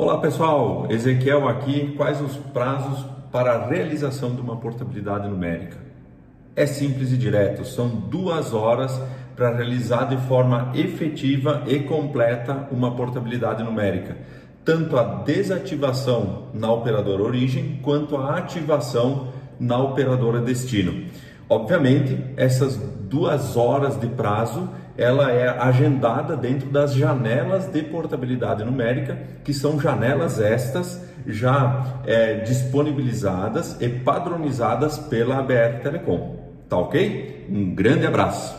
Olá pessoal, Ezequiel aqui. Quais os prazos para a realização de uma portabilidade numérica? É simples e direto, são duas horas para realizar de forma efetiva e completa uma portabilidade numérica, tanto a desativação na operadora origem quanto a ativação na operadora destino. Obviamente, essas duas horas de prazo ela é agendada dentro das janelas de portabilidade numérica, que são janelas estas já é, disponibilizadas e padronizadas pela ABR Telecom. Tá ok? Um grande abraço!